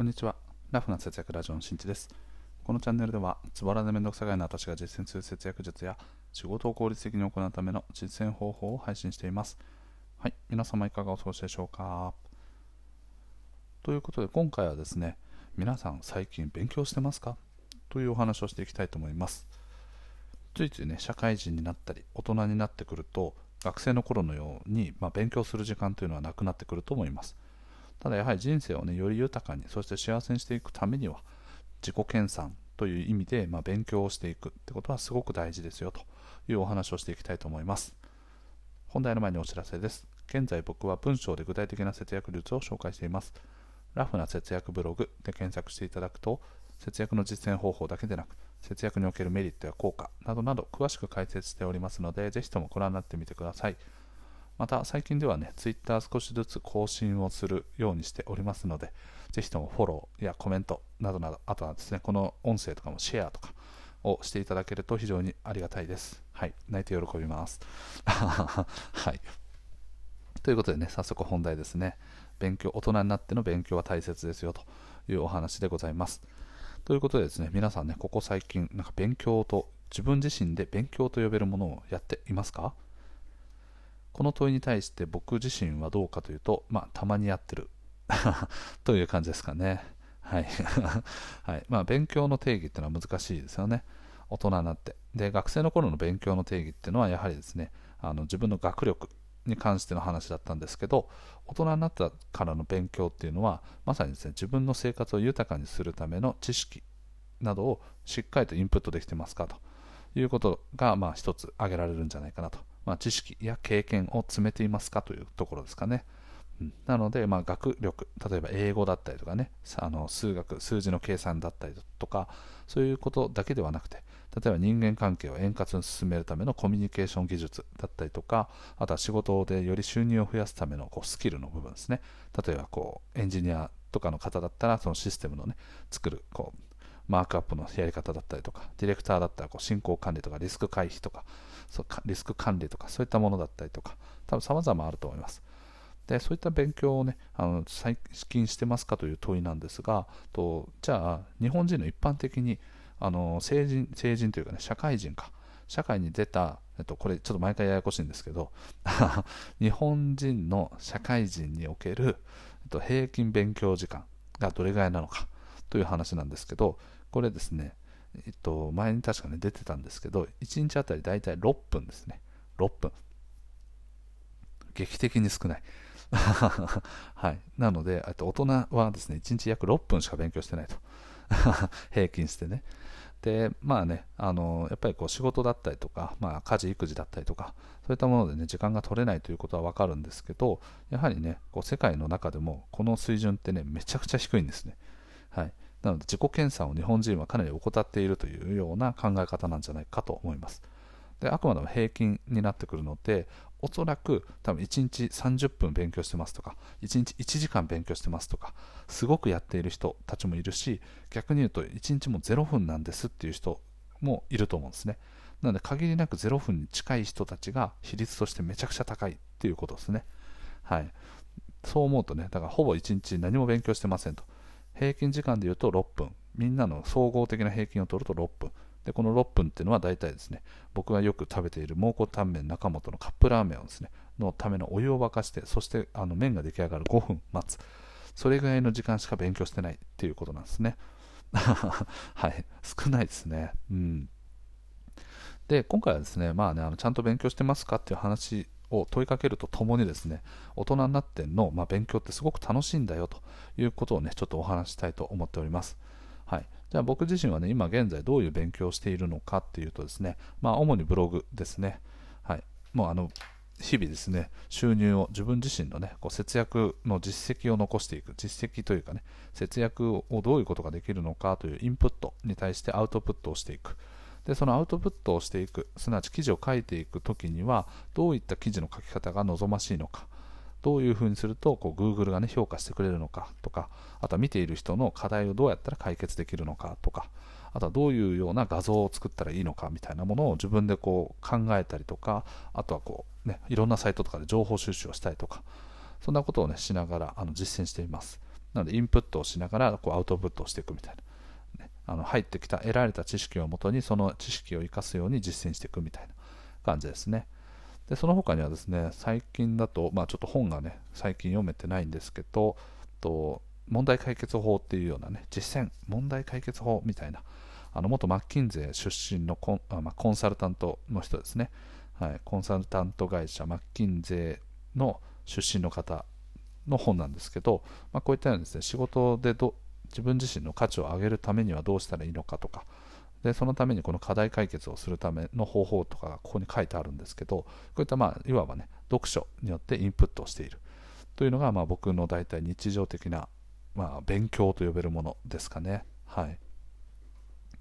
こんにちは。ラフな節約ラジオのしんちです。このチャンネルでは、つばらでめんどくさがいの私が実践する節約術や、仕事を効率的に行うための実践方法を配信しています。はい、皆様いかがお過ごしでしょうか？ということで、今回はですね、皆さん最近勉強してますか？というお話をしていきたいと思います。ついついね、社会人になったり、大人になってくると、学生の頃のように、まあ、勉強する時間というのはなくなってくると思います。ただやはり人生をね、より豊かに、そして幸せにしていくためには、自己研鑽という意味で、まあ、勉強をしていくってことはすごく大事ですよというお話をしていきたいと思います。本題の前にお知らせです。現在僕は文章で具体的な節約術を紹介しています。ラフな節約ブログで検索していただくと、節約の実践方法だけでなく、節約におけるメリットや効果などなど詳しく解説しておりますので、ぜひともご覧になってみてください。また最近ではね、Twitter 少しずつ更新をするようにしておりますので、ぜひともフォローやコメントなどなど、あとはですね、この音声とかもシェアとかをしていただけると非常にありがたいです。はい、泣いて喜びます。はい。ということでね、早速本題ですね。勉強、大人になっての勉強は大切ですよというお話でございます。ということでですね、皆さんね、ここ最近、なんか勉強と、自分自身で勉強と呼べるものをやっていますか？この問いに対して僕自身はどうかというと、まあ、たまにやってる という感じですかね。はい。はいまあ、勉強の定義っていうのは難しいですよね。大人になって。で、学生の頃の勉強の定義っていうのは、やはりですね、あの自分の学力に関しての話だったんですけど、大人になったからの勉強っていうのは、まさにですね、自分の生活を豊かにするための知識などをしっかりとインプットできてますかということが、まあ、一つ挙げられるんじゃないかなとまあ、知識や経験を詰めていますかというところですかね。うん、なので、まあ、学力、例えば英語だったりとかね、あの数学、数字の計算だったりとか、そういうことだけではなくて、例えば人間関係を円滑に進めるためのコミュニケーション技術だったりとか、あとは仕事でより収入を増やすためのこうスキルの部分ですね。例えばこうエンジニアとかの方だったら、そのシステムのね、作るこうマークアップのやり方だったりとか、ディレクターだったらこう進行管理とかリスク回避とか、そうリスク管理とかそういったものだったりとか、多分様々あると思います。でそういった勉強をねあの最近してますかという問いなんですがとじゃあ日本人の一般的にあの成人成人というかね社会人か社会に出た、えっと、これちょっと毎回ややこしいんですけど 日本人の社会人における、えっと、平均勉強時間がどれぐらいなのかという話なんですけどこれですねえっと、前に確かね、出てたんですけど、1日あたり大体6分ですね。6分。劇的に少ない。はい。なので、と大人はですね、1日約6分しか勉強してないと。平均してね。で、まあね、あの、やっぱりこう仕事だったりとか、まあ家事、育児だったりとか、そういったものでね、時間が取れないということはわかるんですけど、やはりね、こう世界の中でも、この水準ってね、めちゃくちゃ低いんですね。はい。なので自己研鑽を日本人はかなり怠っているというような考え方なんじゃないかと思います。であくまでも平均になってくるので、おそらく多分1日30分勉強してますとか、1日1時間勉強してますとか、すごくやっている人たちもいるし、逆に言うと1日も0分なんですっていう人もいると思うんですね。なので限りなく0分に近い人たちが比率としてめちゃくちゃ高いっていうことですね。はい。そう思うとね、だからほぼ1日何も勉強してませんと。平均時間で言うと6分。みんなの総合的な平均を取ると6分。で、この6分っていうのは大体ですね、僕がよく食べている蒙古タンメン中本のカップラーメンをですね、のためのお湯を沸かして、そしてあの麺が出来上がる5分待つ。それぐらいの時間しか勉強してないっていうことなんですね。はい。少ないですね。うん。で、今回はですね、まあね、あのちゃんと勉強してますかっていう話を問いかけるとともにですね、大人になっての、まあ、勉強ってすごく楽しいんだよということをね、ちょっとお話したいと思っております。はい。じゃあ僕自身はね、今現在どういう勉強をしているのかっていうとですね、まあ主にブログですね。はい。もうあの、日々ですね、収入を自分自身のね、こう節約の実績を残していく、実績というかね、節約をどういうことができるのかというインプットに対してアウトプットをしていく。でそのアウトプットをしていくすなわち記事を書いていくときにはどういった記事の書き方が望ましいのかどういうふうにするとこう Google が、ね、評価してくれるのかとかあとは見ている人の課題をどうやったら解決できるのかとかあとはどういうような画像を作ったらいいのかみたいなものを自分でこう考えたりとかあとはこう、ね、いろんなサイトとかで情報収集をしたりとかそんなことを、ね、しながらあの実践しています。なのでインプットをしながらこうアウトプットをしていくみたいな、あの入ってきた得られた知識をもとにその知識を生かすように実践していくみたいな感じですね。でその他にはですね最近だと、まあ、ちょっと本がね最近読めてないんですけどと問題解決法っていうようなね実践問題解決法みたいなあの元マッキンゼー出身のコンあ、まあ、コンサルタントの人ですね、はい、コンサルタント会社マッキンゼーの出身の方の本なんですけど、まあ、こういったようにですね仕事でど自分自身の価値を上げるためにはどうしたらいいのかとか。でそのためにこの課題解決をするための方法とかがここに書いてあるんですけどこういったまあいわばね読書によってインプットをしている。というのがまあ僕の大体日常的なまあ勉強と呼べるものですかね。はい。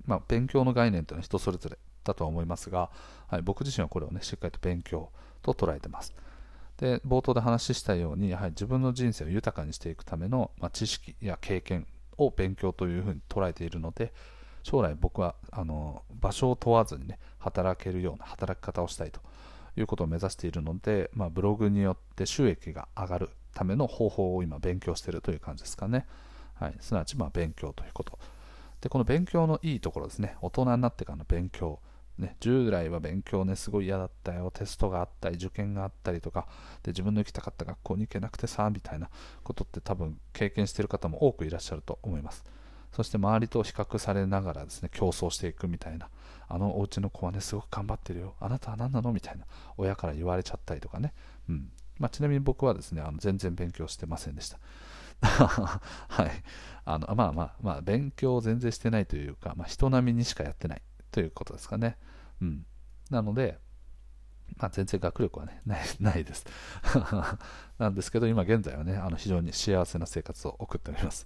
まあ、勉強の概念というのは人それぞれだとは思いますが、はい、僕自身はこれをねしっかりと勉強と捉えてます。で冒頭で話したようにやはり自分の人生を豊かにしていくための、まあ、知識や経験を勉強というふうに捉えているので将来僕はあの場所を問わずにね働けるような働き方をしたいということを目指しているので、まあ、ブログによって収益が上がるための方法を今勉強しているという感じですかね、はい、すなわちま勉強ということ。でこの勉強のいいところですね。大人になってからの勉強。ね、従来は勉強ね、すごい嫌だったよ、テストがあったり、受験があったりとか、で自分の行きたかった学校に行けなくてさ、みたいなことって多分経験してる方も多くいらっしゃると思います。そして周りと比較されながらですね、競争していくみたいな、あのお家の子はね、すごく頑張ってるよ、あなたは何なの？みたいな、親から言われちゃったりとかね、うんまあ、ちなみに僕はですね、あの全然勉強してませんでした。はい。あのまあまあまあ、勉強を全然してないというか、まあ、人並みにしかやってないということですかね。うん。なので、まあ、全然学力はね、ないないです。なんですけど、今現在はね、あの非常に幸せな生活を送っております。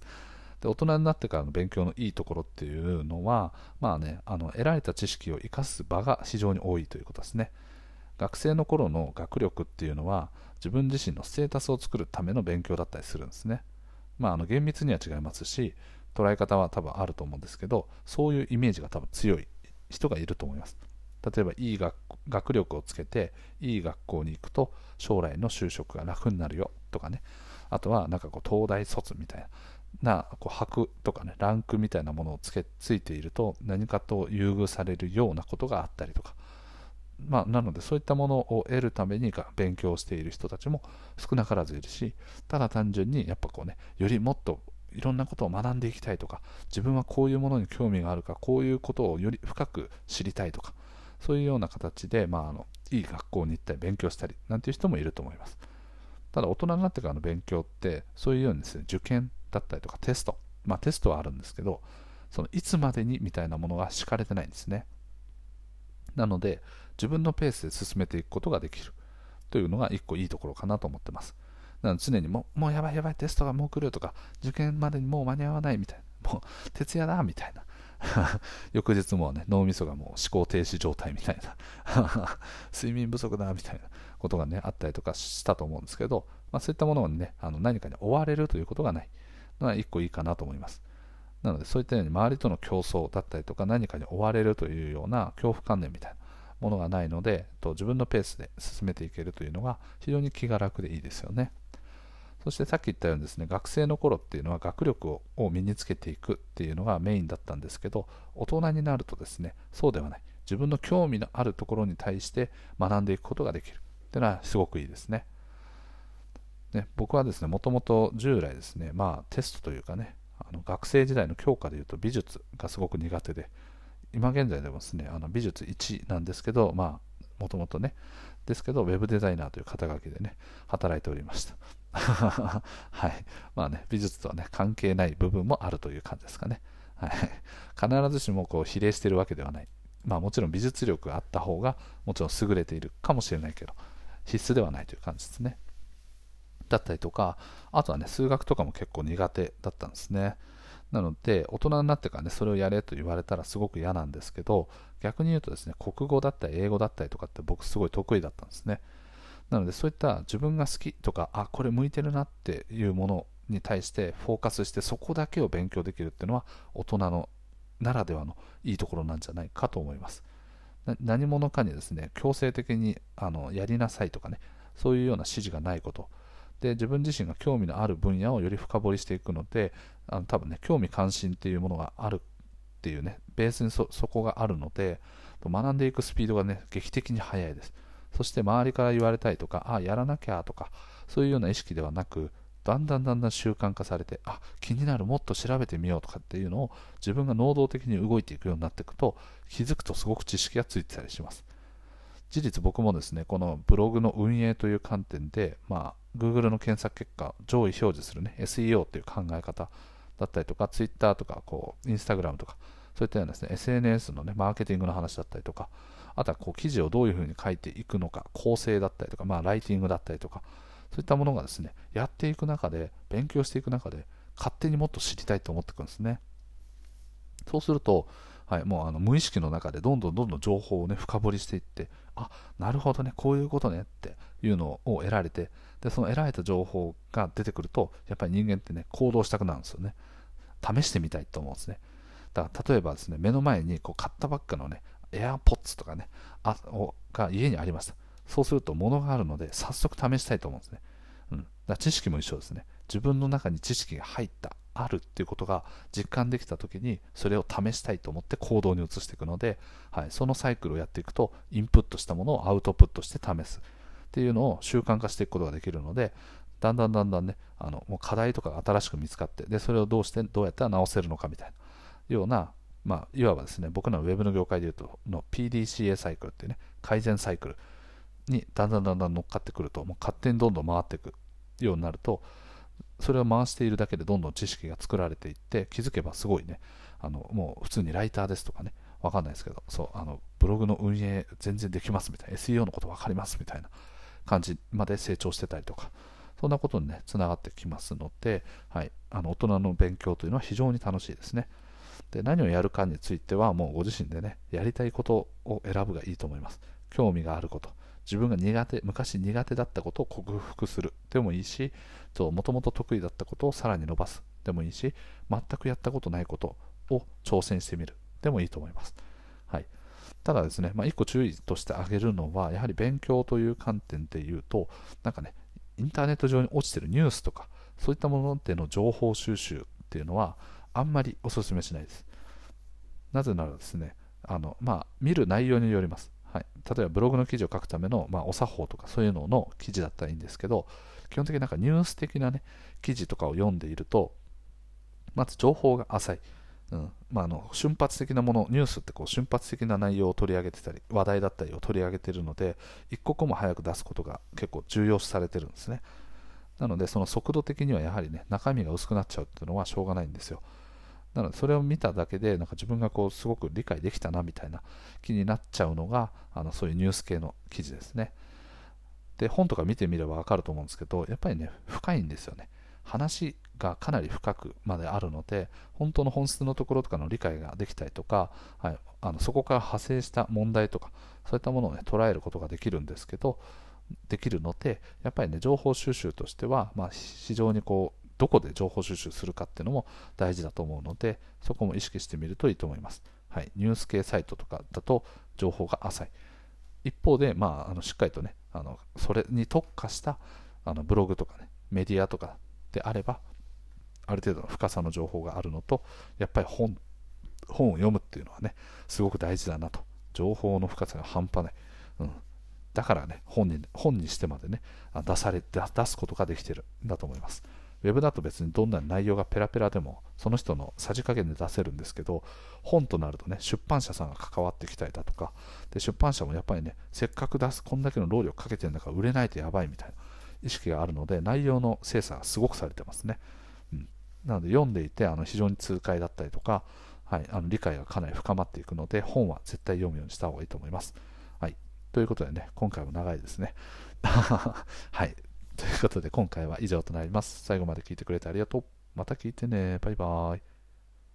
で大人になってからの勉強のいいところっていうのは、まあね、あの得られた知識を生かす場が非常に多いということですね。学生の頃の学力っていうのは自分自身のステータスを作るための勉強だったりするんですね。まあ、あの厳密には違いますし捉え方は多分あると思うんですけどそういうイメージが多分強い人がいると思います。例えばいい学学力をつけていい学校に行くと将来の就職が楽になるよとかねあとはなんかこう東大卒みたいななこう箔とかねランクみたいなものをつけついていると何かと優遇されるようなことがあったりとかまあ、なのでそういったものを得るために勉強している人たちも少なからずいるしただ単純にやっぱこうねよりもっといろんなことを学んでいきたいとか自分はこういうものに興味があるかこういうことをより深く知りたいとかそういうような形で、まあ、あのいい学校に行ったり勉強したりなんていう人もいると思います。ただ大人になってからの勉強ってそういうようにですね受験だったりとかテスト。まあテストはあるんですけどそのいつまでにみたいなものが敷かれてないんですね。なので自分のペースで進めていくことができるというのが一個いいところかなと思ってます。常にもうもうやばいやばいテストがもう来るとか受験までにもう間に合わないみたいなもう徹夜だみたいな 翌日もね、脳みそがもう思考停止状態みたいな 睡眠不足だみたいなことがね、あったりとかしたと思うんですけど、まあ、そういったものにね、あの何かに追われるということがないのは一個いいかなと思います。なので、そういったように周りとの競争だったりとか、何かに追われるというような恐怖観念みたいなものがないので、と自分のペースで進めていけるというのが非常に気が楽でいいですよね。そしてさっき言ったようにですね、学生の頃っていうのは学力を身につけていくっていうのがメインだったんですけど、大人になるとですね、そうではない。自分の興味のあるところに対して学んでいくことができるっていうのはすごくいいですね。ね僕はですね、もともと従来ですね、まあテストというかね、あの学生時代の教科でいうと美術がすごく苦手で、今現在でもですね、あの美術1なんですけど、まあ、もともとね、ですけど、ウェブデザイナーという肩書きでね、働いておりました。はい。まあね、美術とはね、関係ない部分もあるという感じですかね。はい。必ずしもこう比例してるわけではない。まあもちろん美術力があった方がもちろん優れているかもしれないけど、必須ではないという感じですね。だったりとか、あとはね、数学とかも結構苦手だったんですね。なので、大人になってからね、それをやれと言われたらすごく嫌なんですけど、逆に言うとですね、国語だったり英語だったりとかって僕すごい得意だったんですね。なのでそういった自分が好きとか、あ、これ向いてるなっていうものに対してフォーカスしてそこだけを勉強できるっていうのは大人のならではのいいところなんじゃないかと思います。何者かにですね、強制的にあのやりなさいとかね、そういうような指示がないこと。で自分自身が興味のある分野をより深掘りしていくのであの多分ね興味関心っていうものがあるっていうねベースにそこがあるので学んでいくスピードがね劇的に速いですそして周りから言われたりとかああやらなきゃとかそういうような意識ではなくだんだんだんだん習慣化されてあ気になるもっと調べてみようとかっていうのを自分が能動的に動いていくようになっていくと気づくとすごく知識がついてたりします。事実僕もですねこのブログの運営という観点で、まあ、Google の検索結果上位表示するね SEO という考え方だったりとか Twitter とかこう Instagram とかそういったようなですね SNS のねマーケティングの話だったりとかあとはこう記事をどういうふうに書いていくのか構成だったりとか、まあ、ライティングだったりとかそういったものがですねやっていく中で勉強していく中で勝手にもっと知りたいと思ってくるんですね。そうするとはい、もうあの無意識の中でどんどんどんどん情報をね深掘りしていってあなるほどねこういうことねっていうのを得られてでその得られた情報が出てくるとやっぱり人間ってね行動したくなるんですよね。試してみたいと思うんですね。だから例えばですね目の前にこう買ったばっかのね AirPods とかねあが家にありましたそうすると物があるので早速試したいと思うんですね、うん、だ知識も一緒ですね。自分の中に知識が入ったあるっていうことが実感できた時にそれを試したいと思って行動に移していくので、はい、そのサイクルをやっていくとインプットしたものをアウトプットして試す。っていうのを習慣化していくことができるのでだんだんだんだんねあのもう課題とかが新しく見つかってでそれをどうしてどうやったら直せるのかみたいなようなまあ、いわばですね僕らのウェブの業界でいうとの PDCA サイクルっていうね改善サイクルにだんだんだんだん乗っかってくるともう勝手にどんどん回っていくようになるとそれを回しているだけでどんどん知識が作られていって気づけばすごいねあのもう普通にライターですとかねわかんないですけどそうあのブログの運営全然できますみたいな SEO のこと分かりますみたいな感じまで成長してたりとかそんなことにねつながってきますので、はい、あの大人の勉強というのは非常に楽しいですね。で何をやるかについてはもうご自身でねやりたいことを選ぶがいいと思います。興味があること。自分が苦手昔苦手だったことを克服するでもいいしもともと得意だったことをさらに伸ばす。でもいいし全くやったことないことを挑戦してみる。でもいいと思います、はい、ただですね、まあ、1個注意として挙げるのはやはり勉強という観点で言うとなんかねインターネット上に落ちてるニュースとかそういったものでの情報収集っていうのはあんまりお勧めしないです。なぜならですねあの、まあ、見る内容によります。はい、例えばブログの記事を書くための、まあ、お作法とかそういうのの記事だったらいいんですけど基本的になんかニュース的なね記事とかを読んでいるとまず情報が浅い、うん。まあ、あの瞬発的なものニュースってこう瞬発的な内容を取り上げてたり話題だったりを取り上げているので一刻も早く出すことが結構重要視されてるんですね。なのでその速度的にはやはりね中身が薄くなっちゃうっていうのはしょうがないんですよ。なのでそれを見ただけでなんか自分がこうすごく理解できたなみたいな気になっちゃうのがあのそういうニュース系の記事ですね。で本とか見てみれば分かると思うんですけどやっぱりね深いんですよね。話がかなり深くまであるので本当の本質のところとかの理解ができたりとか、はい、あのそこから派生した問題とかそういったものを、ね、捉えることができるんですけどできるのでやっぱりね情報収集としては、まあ、非常にこうどこで情報収集するかっていうのも大事だと思うのでそこも意識してみるといいと思います、はい、ニュース系サイトとかだと情報が浅い。一方で、まあ、あのしっかりとねあのそれに特化したあのブログとかねメディアとかであればある程度の深さの情報があるのとやっぱり本本を読むっていうのはねすごく大事だなと。情報の深さが半端ない、うん、だからね本に本にしてまでね出され出すことができてるんだと思います。ウェブだと別にどんな内容がペラペラでもその人のさじ加減で出せるんですけど本となるとね出版社さんが関わってきたりだとか。で出版社もやっぱりねせっかく出すこんだけの労力かけてるんだから売れないとやばいみたいな意識があるので内容の精査がすごくされてますね、うん、なので読んでいてあの非常に痛快だったりとか、はい、あの理解がかなり深まっていくので本は絶対読むようにした方がいいと思います、はい、ということでね今回も長いですね。はい。ということで今回は以上となります。最後まで聞いてくれてありがとう。また聞いてね。バイバーイ。